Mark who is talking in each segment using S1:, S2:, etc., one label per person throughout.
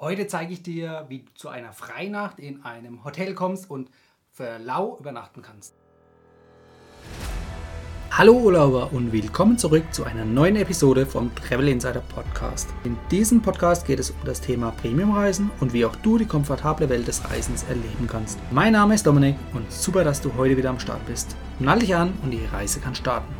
S1: Heute zeige ich dir, wie du zu einer Freinacht in einem Hotel kommst und für lau übernachten kannst. Hallo Urlauber und willkommen zurück zu einer neuen Episode vom Travel Insider Podcast. In diesem Podcast geht es um das Thema Premiumreisen und wie auch du die komfortable Welt des Reisens erleben kannst. Mein Name ist Dominik und super, dass du heute wieder am Start bist. Nall dich an und die Reise kann starten.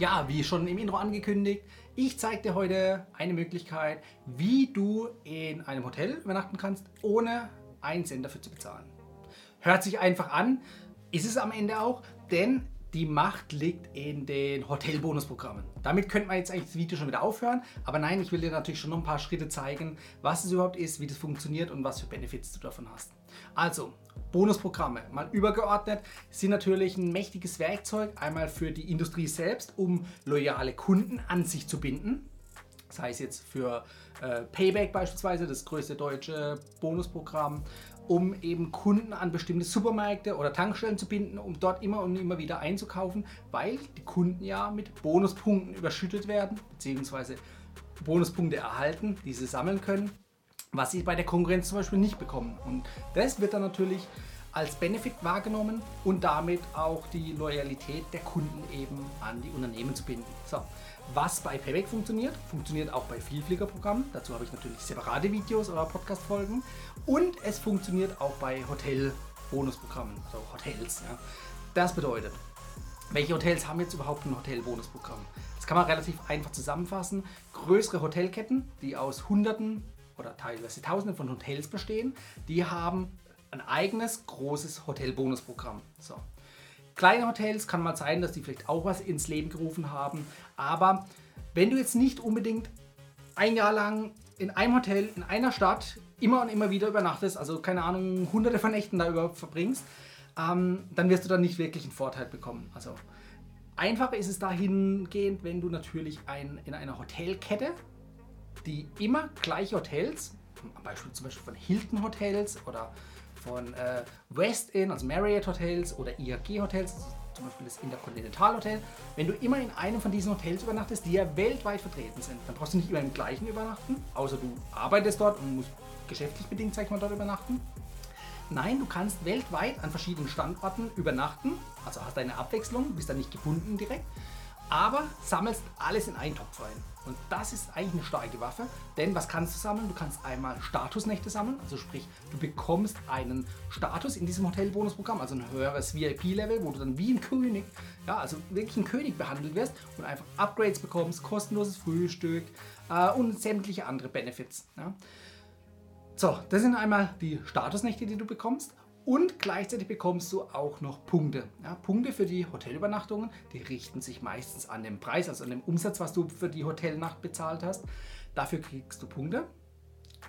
S1: Ja, wie schon im Intro angekündigt, ich zeige dir heute eine Möglichkeit, wie du in einem Hotel übernachten kannst, ohne einen Cent dafür zu bezahlen. Hört sich einfach an, ist es am Ende auch, denn die Macht liegt in den Hotelbonusprogrammen. Damit könnte man jetzt eigentlich das Video schon wieder aufhören, aber nein, ich will dir natürlich schon noch ein paar Schritte zeigen, was es überhaupt ist, wie das funktioniert und was für Benefits du davon hast. Also, Bonusprogramme, mal übergeordnet, sind natürlich ein mächtiges Werkzeug, einmal für die Industrie selbst, um loyale Kunden an sich zu binden. Das heißt jetzt für äh, Payback beispielsweise, das größte deutsche Bonusprogramm, um eben Kunden an bestimmte Supermärkte oder Tankstellen zu binden, um dort immer und immer wieder einzukaufen, weil die Kunden ja mit Bonuspunkten überschüttet werden, beziehungsweise Bonuspunkte erhalten, die sie sammeln können, was sie bei der Konkurrenz zum Beispiel nicht bekommen. Und das wird dann natürlich als Benefit wahrgenommen und damit auch die Loyalität der Kunden eben an die Unternehmen zu binden. So, was bei Payback funktioniert, funktioniert auch bei Vielfliegerprogrammen. Dazu habe ich natürlich separate Videos oder Podcast-Folgen. Und es funktioniert auch bei Hotel-Bonusprogrammen, also Hotels. Ja. Das bedeutet, welche Hotels haben jetzt überhaupt ein Hotel-Bonusprogramm? Das kann man relativ einfach zusammenfassen. Größere Hotelketten, die aus Hunderten oder teilweise Tausenden von Hotels bestehen, die haben ein eigenes großes Hotelbonusprogramm. So. Kleine Hotels kann mal sein, dass die vielleicht auch was ins Leben gerufen haben, aber wenn du jetzt nicht unbedingt ein Jahr lang in einem Hotel in einer Stadt immer und immer wieder übernachtest, also keine Ahnung, hunderte von Nächten da über verbringst, ähm, dann wirst du dann nicht wirklich einen Vorteil bekommen. Also einfacher ist es dahingehend, wenn du natürlich ein, in einer Hotelkette, die immer gleiche Hotels, Beispiel zum Beispiel von Hilton Hotels oder von äh, West Inn, also Marriott Hotels oder IHG Hotels, also zum Beispiel das Intercontinental Hotel, wenn du immer in einem von diesen Hotels übernachtest, die ja weltweit vertreten sind, dann brauchst du nicht immer im gleichen übernachten, außer du arbeitest dort und musst geschäftlich bedingt, sag ich mal, dort übernachten. Nein, du kannst weltweit an verschiedenen Standorten übernachten, also hast eine Abwechslung, bist dann nicht gebunden direkt aber sammelst alles in einen Topf rein. Und das ist eigentlich eine starke Waffe, denn was kannst du sammeln? Du kannst einmal Statusnächte sammeln, also sprich, du bekommst einen Status in diesem Hotelbonusprogramm, also ein höheres VIP-Level, wo du dann wie ein König, ja, also wirklich ein König behandelt wirst und einfach Upgrades bekommst, kostenloses Frühstück äh, und sämtliche andere Benefits. Ja. So, das sind einmal die Statusnächte, die du bekommst. Und gleichzeitig bekommst du auch noch Punkte. Ja, Punkte für die Hotelübernachtungen, die richten sich meistens an den Preis, also an den Umsatz, was du für die Hotelnacht bezahlt hast. Dafür kriegst du Punkte.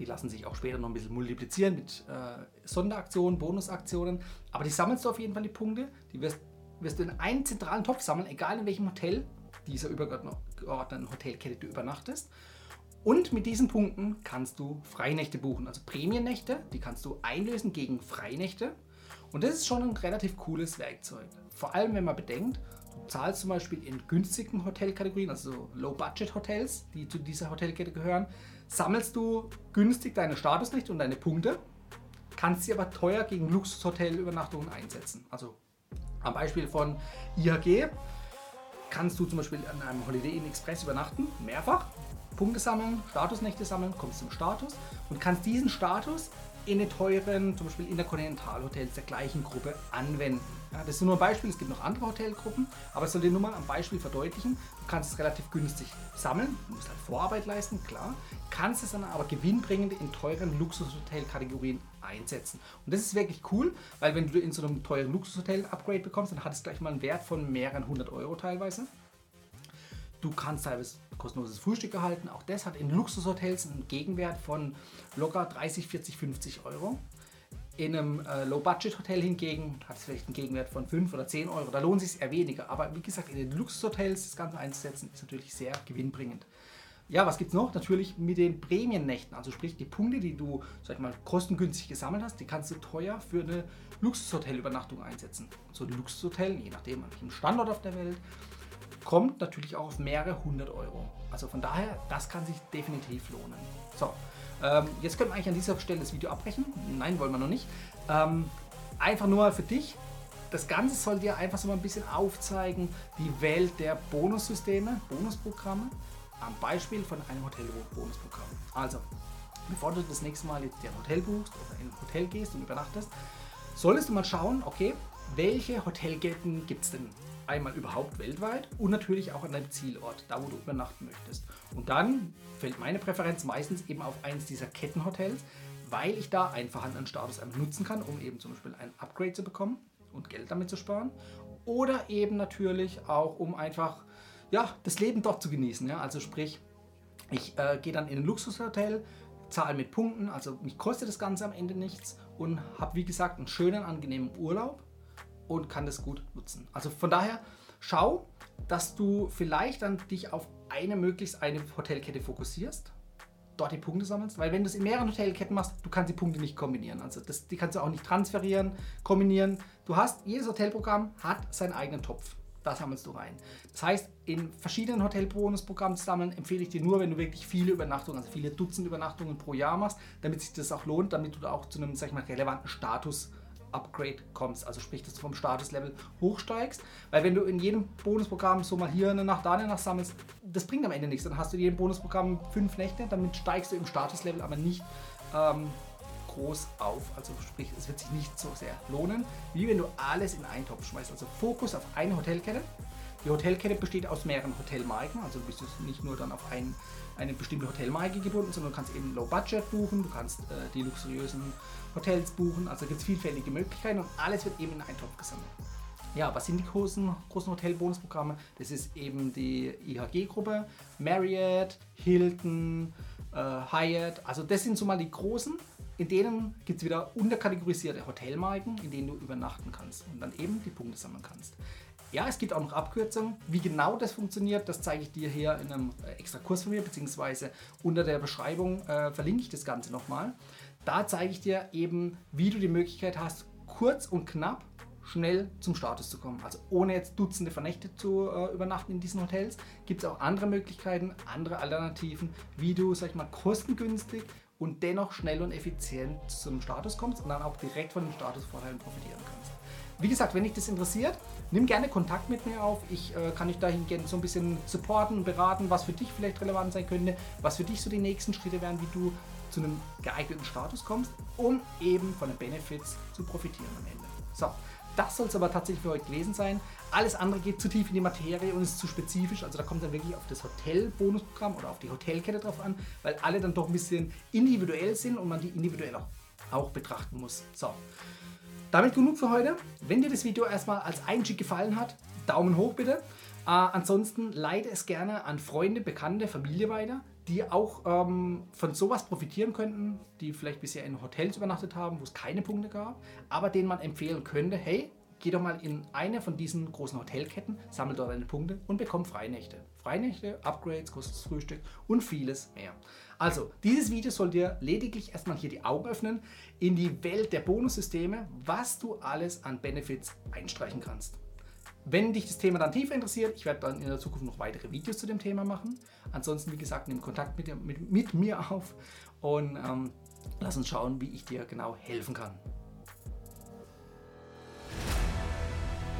S1: Die lassen sich auch später noch ein bisschen multiplizieren mit äh, Sonderaktionen, Bonusaktionen. Aber die sammelst du auf jeden Fall die Punkte. Die wirst, wirst du in einen zentralen Topf sammeln, egal in welchem Hotel dieser übergeordneten Hotelkette du übernachtest. Und mit diesen Punkten kannst du Freinächte buchen, also Prämiennächte, die kannst du einlösen gegen Freinächte. Und das ist schon ein relativ cooles Werkzeug. Vor allem, wenn man bedenkt, du zahlst zum Beispiel in günstigen Hotelkategorien, also Low-Budget-Hotels, die zu dieser Hotelkette gehören, sammelst du günstig deine Statusnächte und deine Punkte, kannst sie aber teuer gegen Luxushotelübernachtungen einsetzen. Also am Beispiel von IHG kannst du zum Beispiel an einem Holiday Inn Express übernachten, mehrfach, Punkte sammeln, Statusnächte sammeln, kommst zum Status und kannst diesen Status in den teuren, zum Beispiel Interkontinentalhotels der gleichen Gruppe anwenden. Ja, das ist nur ein Beispiel, es gibt noch andere Hotelgruppen, aber es soll dir nur mal am Beispiel verdeutlichen. Du kannst es relativ günstig sammeln, du musst halt Vorarbeit leisten, klar, kannst es dann aber gewinnbringend in teuren Luxushotelkategorien einsetzen. Und das ist wirklich cool, weil wenn du in so einem teuren Luxushotel Upgrade bekommst, dann hat es gleich mal einen Wert von mehreren hundert Euro teilweise. Du kannst teilweise kostenloses Frühstück erhalten. Auch das hat in Luxushotels einen Gegenwert von locker 30, 40, 50 Euro. In einem äh, Low-Budget-Hotel hingegen hat es vielleicht einen Gegenwert von 5 oder 10 Euro. Da lohnt es sich eher weniger. Aber wie gesagt, in den Luxushotels das Ganze einzusetzen, ist natürlich sehr gewinnbringend. Ja, was gibt es noch? Natürlich mit den Prämiennächten. Also sprich, die Punkte, die du, sag mal, kostengünstig gesammelt hast, die kannst du teuer für eine Luxushotelübernachtung einsetzen. So ein Luxushotel, je nachdem an welchem Standort auf der Welt, kommt natürlich auch auf mehrere hundert Euro. Also von daher, das kann sich definitiv lohnen. So, ähm, jetzt können wir eigentlich an dieser Stelle das Video abbrechen. Nein, wollen wir noch nicht. Ähm, einfach nur für dich. Das Ganze soll dir einfach so mal ein bisschen aufzeigen, die Welt der Bonussysteme, Bonusprogramme, am Beispiel von einem Hotel-Bonusprogramm. Also, bevor du das nächste Mal jetzt dir ein Hotel buchst oder in ein Hotel gehst und übernachtest, solltest du mal schauen, okay, welche Hotelketten gibt es denn einmal überhaupt weltweit und natürlich auch an deinem Zielort, da wo du übernachten möchtest. Und dann fällt meine Präferenz meistens eben auf eins dieser Kettenhotels, weil ich da einen vorhandenen Status nutzen kann, um eben zum Beispiel ein Upgrade zu bekommen und Geld damit zu sparen. Oder eben natürlich auch, um einfach ja, das Leben dort zu genießen. Ja? Also sprich, ich äh, gehe dann in ein Luxushotel, zahle mit Punkten, also mich kostet das Ganze am Ende nichts und habe wie gesagt einen schönen, angenehmen Urlaub und kann das gut nutzen. Also von daher schau, dass du vielleicht dann dich auf eine möglichst eine Hotelkette fokussierst, dort die Punkte sammelst, weil wenn du es in mehreren Hotelketten machst, du kannst die Punkte nicht kombinieren. Also das, die kannst du auch nicht transferieren, kombinieren. Du hast, jedes Hotelprogramm hat seinen eigenen Topf. Da sammelst du rein. Das heißt, in verschiedenen Hotelbonusprogrammen zu sammeln, empfehle ich dir nur, wenn du wirklich viele Übernachtungen, also viele Dutzend Übernachtungen pro Jahr machst, damit sich das auch lohnt, damit du da auch zu einem, sag ich mal, relevanten Status Upgrade kommst. Also sprich, dass du vom Statuslevel hochsteigst. Weil wenn du in jedem Bonusprogramm so mal hier eine Nacht, da eine Nacht sammelst, das bringt am Ende nichts. Dann hast du in jedem Bonusprogramm fünf Nächte, damit steigst du im Statuslevel aber nicht ähm, groß auf. Also sprich, es wird sich nicht so sehr lohnen, wie wenn du alles in einen Topf schmeißt. Also Fokus auf eine Hotelkette. Die Hotelkette besteht aus mehreren Hotelmarken, also bist du nicht nur dann auf ein, eine bestimmte Hotelmarke gebunden, sondern du kannst eben Low Budget buchen, du kannst äh, die luxuriösen Hotels buchen. Also gibt es vielfältige Möglichkeiten und alles wird eben in einen Topf gesammelt. Ja, was sind die großen, großen Hotelbonusprogramme? Das ist eben die IHG-Gruppe, Marriott, Hilton, äh, Hyatt. Also das sind so mal die großen. In denen gibt es wieder unterkategorisierte Hotelmarken, in denen du übernachten kannst und dann eben die Punkte sammeln kannst. Ja, es gibt auch noch Abkürzungen. Wie genau das funktioniert, das zeige ich dir hier in einem äh, extra Kurs von mir, beziehungsweise unter der Beschreibung äh, verlinke ich das Ganze nochmal. Da zeige ich dir eben, wie du die Möglichkeit hast, kurz und knapp schnell zum Status zu kommen. Also ohne jetzt Dutzende von zu äh, übernachten in diesen Hotels, gibt es auch andere Möglichkeiten, andere Alternativen, wie du, sag ich mal, kostengünstig und dennoch schnell und effizient zum Status kommst und dann auch direkt von den Statusvorteilen profitieren kannst. Wie gesagt, wenn dich das interessiert, nimm gerne Kontakt mit mir auf. Ich äh, kann dich dahingehend so ein bisschen supporten und beraten, was für dich vielleicht relevant sein könnte, was für dich so die nächsten Schritte wären, wie du zu einem geeigneten Status kommst, um eben von den Benefits zu profitieren am Ende. So, das soll es aber tatsächlich für heute gewesen sein. Alles andere geht zu tief in die Materie und ist zu spezifisch. Also da kommt dann wirklich auf das Hotel-Bonusprogramm oder auf die Hotelkette drauf an, weil alle dann doch ein bisschen individuell sind und man die individuell auch, auch betrachten muss. So, damit genug für heute. Wenn dir das Video erstmal als Einstieg gefallen hat, Daumen hoch bitte. Äh, ansonsten leite es gerne an Freunde, Bekannte, Familie weiter die auch ähm, von sowas profitieren könnten, die vielleicht bisher in Hotels übernachtet haben, wo es keine Punkte gab, aber denen man empfehlen könnte, hey, geh doch mal in eine von diesen großen Hotelketten, sammel dort deine Punkte und bekomm Freinächte. Freinächte, Upgrades, kostenloses Frühstück und vieles mehr. Also, dieses Video soll dir lediglich erstmal hier die Augen öffnen in die Welt der Bonussysteme, was du alles an Benefits einstreichen kannst. Wenn dich das Thema dann tiefer interessiert, ich werde dann in der Zukunft noch weitere Videos zu dem Thema machen. Ansonsten, wie gesagt, nimm Kontakt mit, mit, mit mir auf und ähm, lass uns schauen, wie ich dir genau helfen kann.